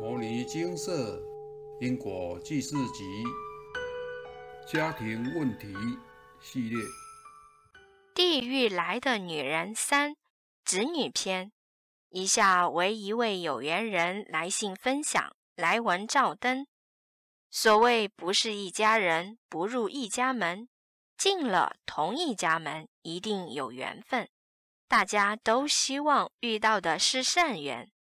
《摩尼金色因果记事集》家庭问题系列，《地狱来的女人三子女篇》。以下为一位有缘人来信分享，来文照灯。所谓不是一家人，不入一家门。进了同一家门，一定有缘分。大家都希望遇到的是善缘。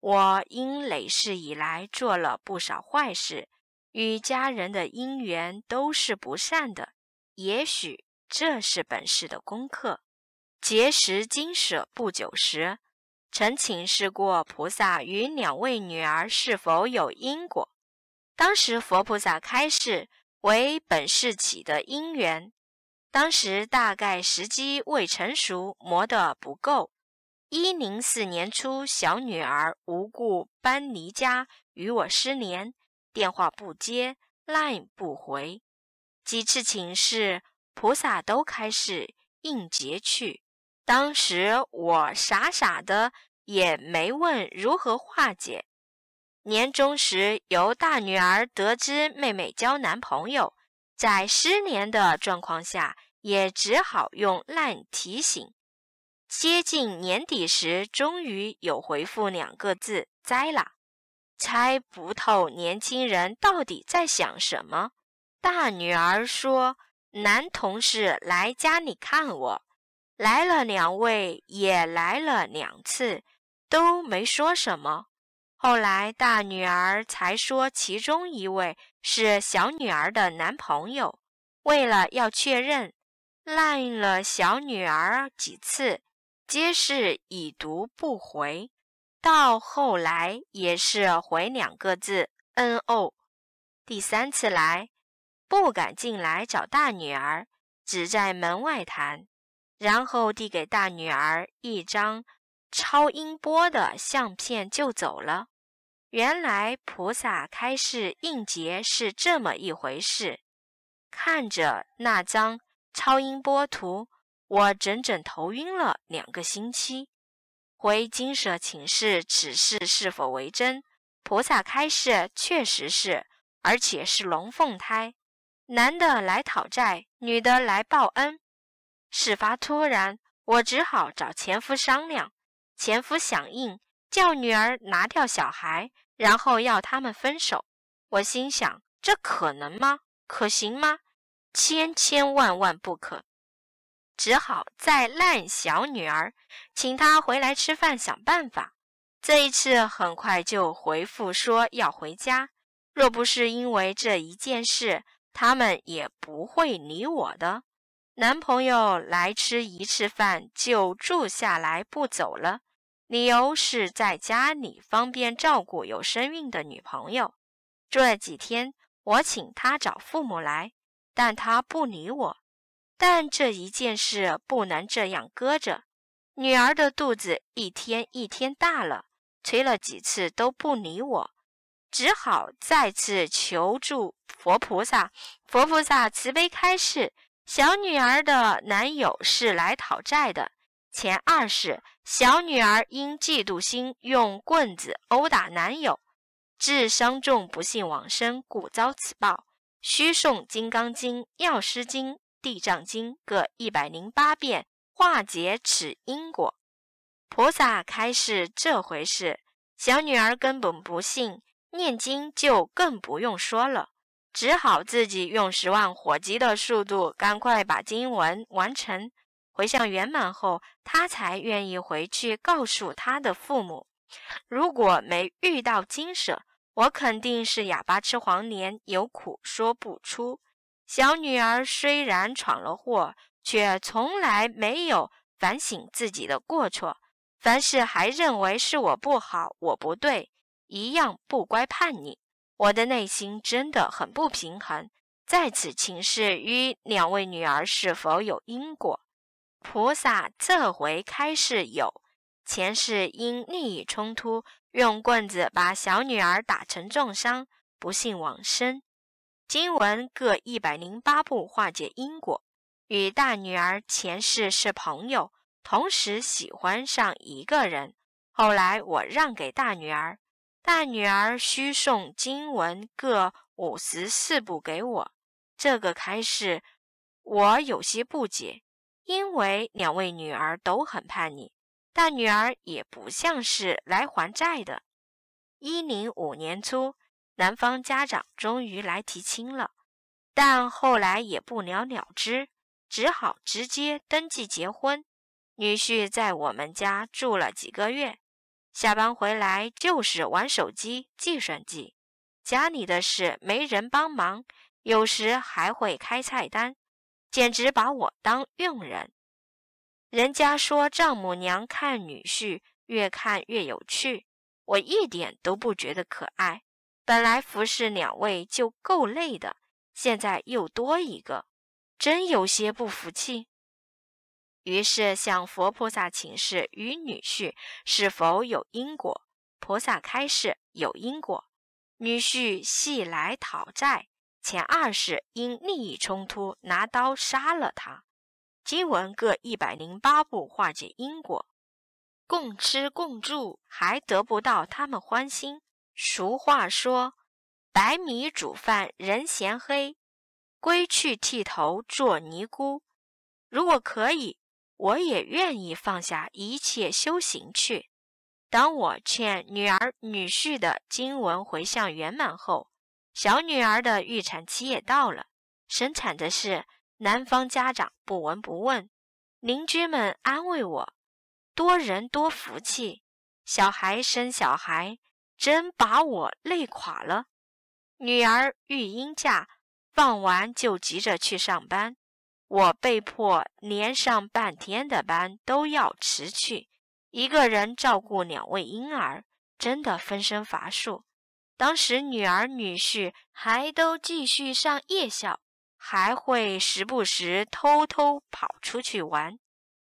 我因累世以来做了不少坏事，与家人的姻缘都是不善的。也许这是本世的功课。结识金舍不久时，曾请示过菩萨与两位女儿是否有因果。当时佛菩萨开示为本世起的因缘，当时大概时机未成熟，磨得不够。一零四年初，小女儿无故搬离家，与我失联，电话不接，line 不回，几次请示菩萨都开始应劫去。当时我傻傻的，也没问如何化解。年终时，由大女儿得知妹妹交男朋友，在失联的状况下，也只好用 line 提醒。接近年底时，终于有回复两个字：“栽了。”猜不透年轻人到底在想什么。大女儿说：“男同事来家里看我，来了两位，也来了两次，都没说什么。后来大女儿才说，其中一位是小女儿的男朋友。为了要确认，赖了小女儿几次。”皆是已读不回，到后来也是回两个字“嗯哦”。第三次来，不敢进来找大女儿，只在门外谈，然后递给大女儿一张超音波的相片就走了。原来菩萨开示应劫是这么一回事。看着那张超音波图。我整整头晕了两个星期，回金舍请示此事是否为真。菩萨开示确实是，而且是龙凤胎，男的来讨债，女的来报恩。事发突然，我只好找前夫商量，前夫响应，叫女儿拿掉小孩，然后要他们分手。我心想，这可能吗？可行吗？千千万万不可。只好再赖小女儿，请她回来吃饭，想办法。这一次很快就回复说要回家。若不是因为这一件事，他们也不会理我的。男朋友来吃一次饭就住下来不走了，理由是在家里方便照顾有身孕的女朋友。住了几天，我请他找父母来，但他不理我。但这一件事不能这样搁着，女儿的肚子一天一天大了，催了几次都不理我，只好再次求助佛菩萨。佛菩萨慈悲开示：小女儿的男友是来讨债的，前二世小女儿因嫉妒心用棍子殴打男友，致伤重，不幸往生，故遭此报。需诵《金刚经》《药师经》。地藏经各一百零八遍，化解此因果。菩萨开示这回事，小女儿根本不信，念经就更不用说了，只好自己用十万火急的速度，赶快把经文完成。回向圆满后，她才愿意回去告诉她的父母。如果没遇到金舍，我肯定是哑巴吃黄连，有苦说不出。小女儿虽然闯了祸，却从来没有反省自己的过错，凡事还认为是我不好，我不对，一样不乖叛逆。我的内心真的很不平衡。在此请示与两位女儿是否有因果？菩萨这回开示有，前世因利益冲突，用棍子把小女儿打成重伤，不幸往生。经文各一百零八部化解因果，与大女儿前世是朋友，同时喜欢上一个人。后来我让给大女儿，大女儿需送经文各五十四部给我。这个开始，我有些不解，因为两位女儿都很叛逆，大女儿也不像是来还债的。一零五年初，男方家长终于来提亲了，但后来也不了了之，只好直接登记结婚。女婿在我们家住了几个月，下班回来就是玩手机、计算机，家里的事没人帮忙，有时还会开菜单，简直把我当佣人。人家说丈母娘看女婿越看越有趣。我一点都不觉得可爱，本来服侍两位就够累的，现在又多一个，真有些不服气。于是向佛菩萨请示与女婿是否有因果，菩萨开示有因果。女婿系来讨债，前二世因利益冲突拿刀杀了他，经文各一百零八部化解因果。共吃共住，还得不到他们欢心。俗话说：“白米煮饭人嫌黑，归去剃头做尼姑。”如果可以，我也愿意放下一切修行去。当我劝女儿女婿的经文回向圆满后，小女儿的预产期也到了，生产的事男方家长不闻不问，邻居们安慰我。多人多福气，小孩生小孩，真把我累垮了。女儿育婴假放完就急着去上班，我被迫连上半天的班都要辞去，一个人照顾两位婴儿，真的分身乏术。当时女儿女婿还都继续上夜校，还会时不时偷偷跑出去玩。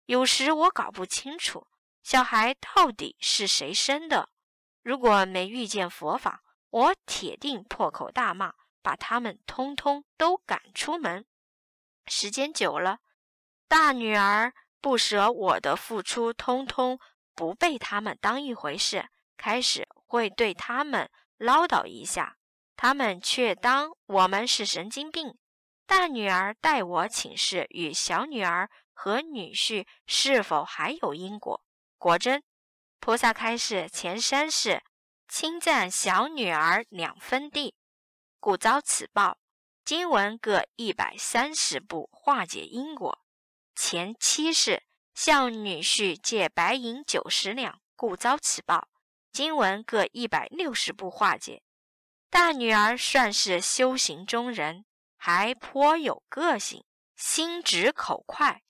有时我搞不清楚小孩到底是谁生的。如果没遇见佛法，我铁定破口大骂，把他们通通都赶出门。时间久了，大女儿不舍我的付出，通通不被他们当一回事，开始会对他们唠叨一下，他们却当我们是神经病。大女儿代我请示与小女儿。和女婿是否还有因果？果真，菩萨开示前三世侵占小女儿两分地，故遭此报。经文各一百三十部化解因果。前七世向女婿借白银九十两，故遭此报。经文各一百六十部化解。大女儿算是修行中人，还颇有个性，心直口快。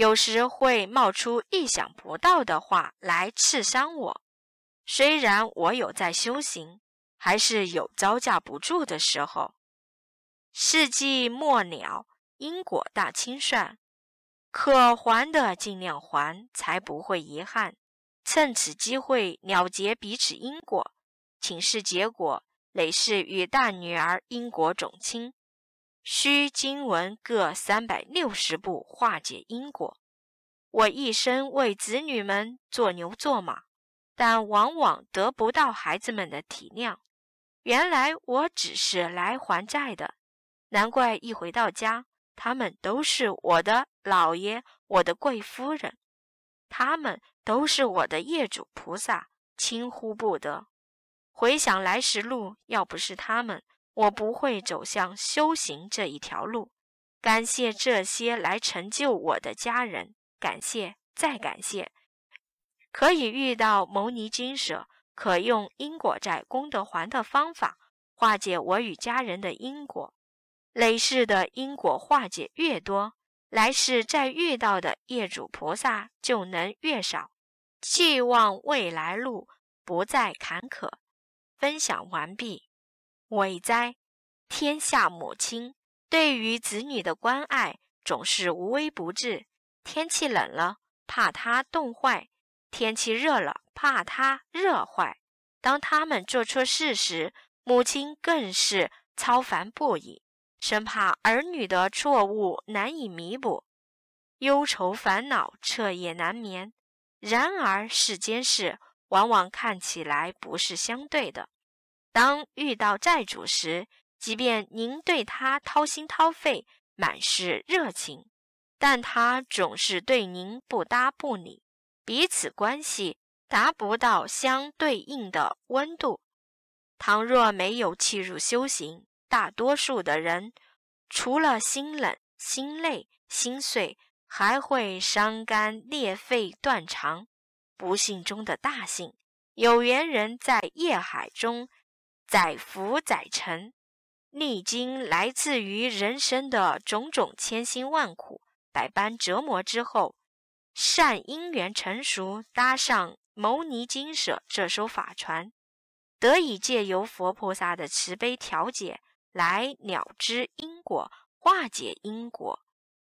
有时会冒出意想不到的话来刺伤我。虽然我有在修行，还是有招架不住的时候。世纪末了，因果大清算，可还的尽量还，才不会遗憾。趁此机会了结彼此因果。请示结果，累世与大女儿因果种亲。需经文各三百六十步化解因果。我一生为子女们做牛做马，但往往得不到孩子们的体谅。原来我只是来还债的，难怪一回到家，他们都是我的老爷、我的贵夫人，他们都是我的业主菩萨，轻忽不得。回想来时路，要不是他们。我不会走向修行这一条路，感谢这些来成就我的家人，感谢再感谢，可以遇到牟尼金舍，可用因果债功德还的方法化解我与家人的因果，累世的因果化解越多，来世再遇到的业主菩萨就能越少，寄望未来路不再坎坷。分享完毕。伟哉！天下母亲对于子女的关爱总是无微不至。天气冷了，怕他冻坏；天气热了，怕他热坏。当他们做错事时，母亲更是操烦不已，生怕儿女的错误难以弥补，忧愁烦恼，彻夜难眠。然而世间事，往往看起来不是相对的。当遇到债主时，即便您对他掏心掏肺，满是热情，但他总是对您不搭不理，彼此关系达不到相对应的温度。倘若没有弃入修行，大多数的人除了心冷、心累、心碎，还会伤肝裂肺、断肠。不幸中的大幸，有缘人在业海中载福载沉，历经来自于人生的种种千辛万苦、百般折磨之后，善因缘成熟，搭上《牟尼经舍》这艘法船。得以借由佛菩萨的慈悲调解来了知因果、化解因果，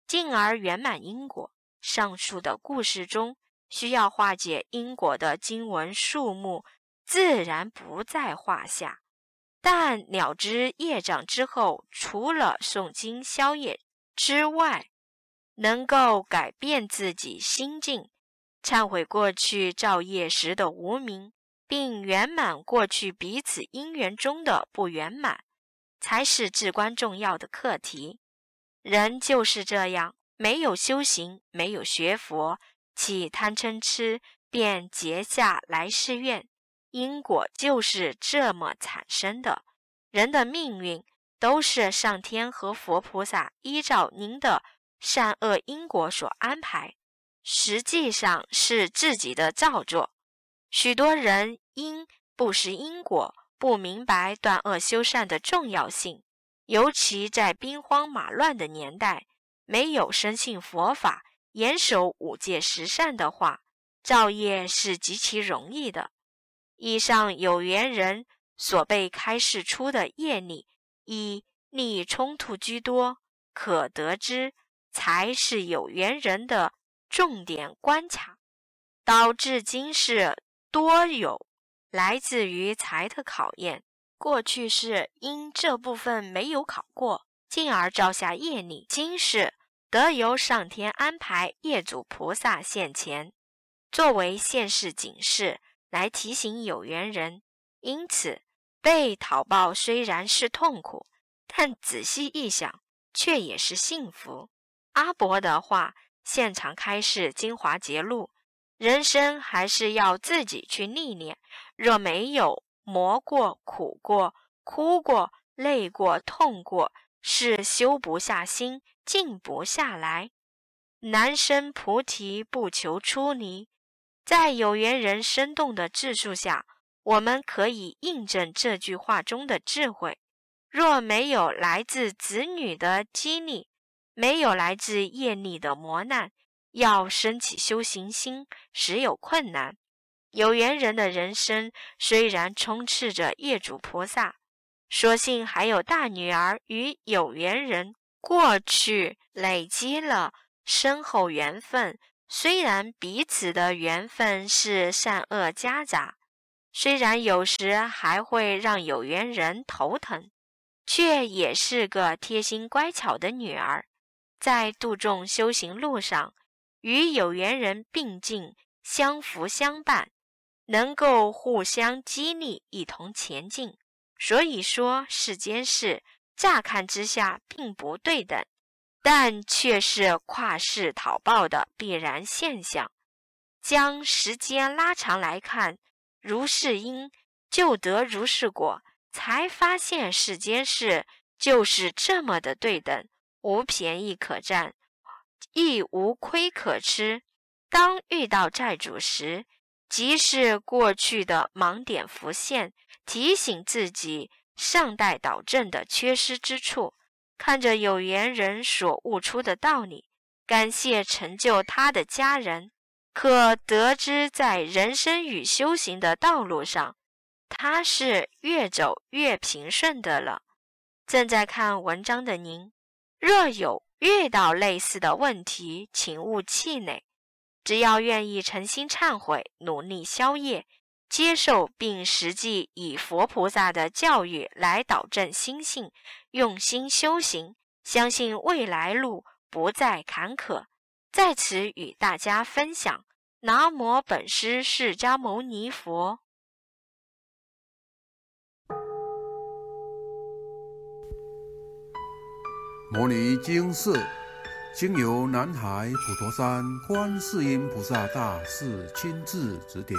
进而圆满因果。上述的故事中，需要化解因果的经文数目自然不在话下。但了知业障之后，除了诵经消业之外，能够改变自己心境，忏悔过去造业时的无名。并圆满过去彼此因缘中的不圆满，才是至关重要的课题。人就是这样，没有修行，没有学佛，起贪嗔痴，便结下来世愿，因果就是这么产生的。人的命运都是上天和佛菩萨依照您的善恶因果所安排，实际上是自己的造作。许多人因不识因果，不明白断恶修善的重要性，尤其在兵荒马乱的年代，没有深信佛法、严守五戒十善的话，造业是极其容易的。以上有缘人所被开示出的业力，以利益冲突居多，可得知才是有缘人的重点关卡，导致今世。多有来自于财的考验，过去是因这部分没有考过，进而造下业力。今世得由上天安排业主菩萨现前，作为现世警示，来提醒有缘人。因此，被讨报虽然是痛苦，但仔细一想，却也是幸福。阿伯的话，现场开示精华节录。人生还是要自己去历练，若没有磨过、苦过、哭过、累过、痛过，是修不下心、静不下来。男生菩提不求出离，在有缘人生动的自述下，我们可以印证这句话中的智慧。若没有来自子女的激励，没有来自业力的磨难。要升起修行心，实有困难。有缘人的人生虽然充斥着业主菩萨，所幸还有大女儿与有缘人过去累积了深厚缘分。虽然彼此的缘分是善恶夹杂，虽然有时还会让有缘人头疼，却也是个贴心乖巧的女儿，在度众修行路上。与有缘人并进，相扶相伴，能够互相激励，一同前进。所以说，世间事乍看之下并不对等，但却是跨世讨报的必然现象。将时间拉长来看，如是因就得如是果，才发现世间事就是这么的对等，无便宜可占。亦无亏可吃。当遇到债主时，即是过去的盲点浮现，提醒自己尚待导正的缺失之处。看着有缘人所悟出的道理，感谢成就他的家人，可得知在人生与修行的道路上，他是越走越平顺的了。正在看文章的您，若有。遇到类似的问题，请勿气馁。只要愿意诚心忏悔，努力消业，接受并实际以佛菩萨的教育来导正心性，用心修行，相信未来路不再坎坷。在此与大家分享，南无本师释迦牟尼佛。摩尼经是，经由南海普陀山观世音菩萨大士亲自指点，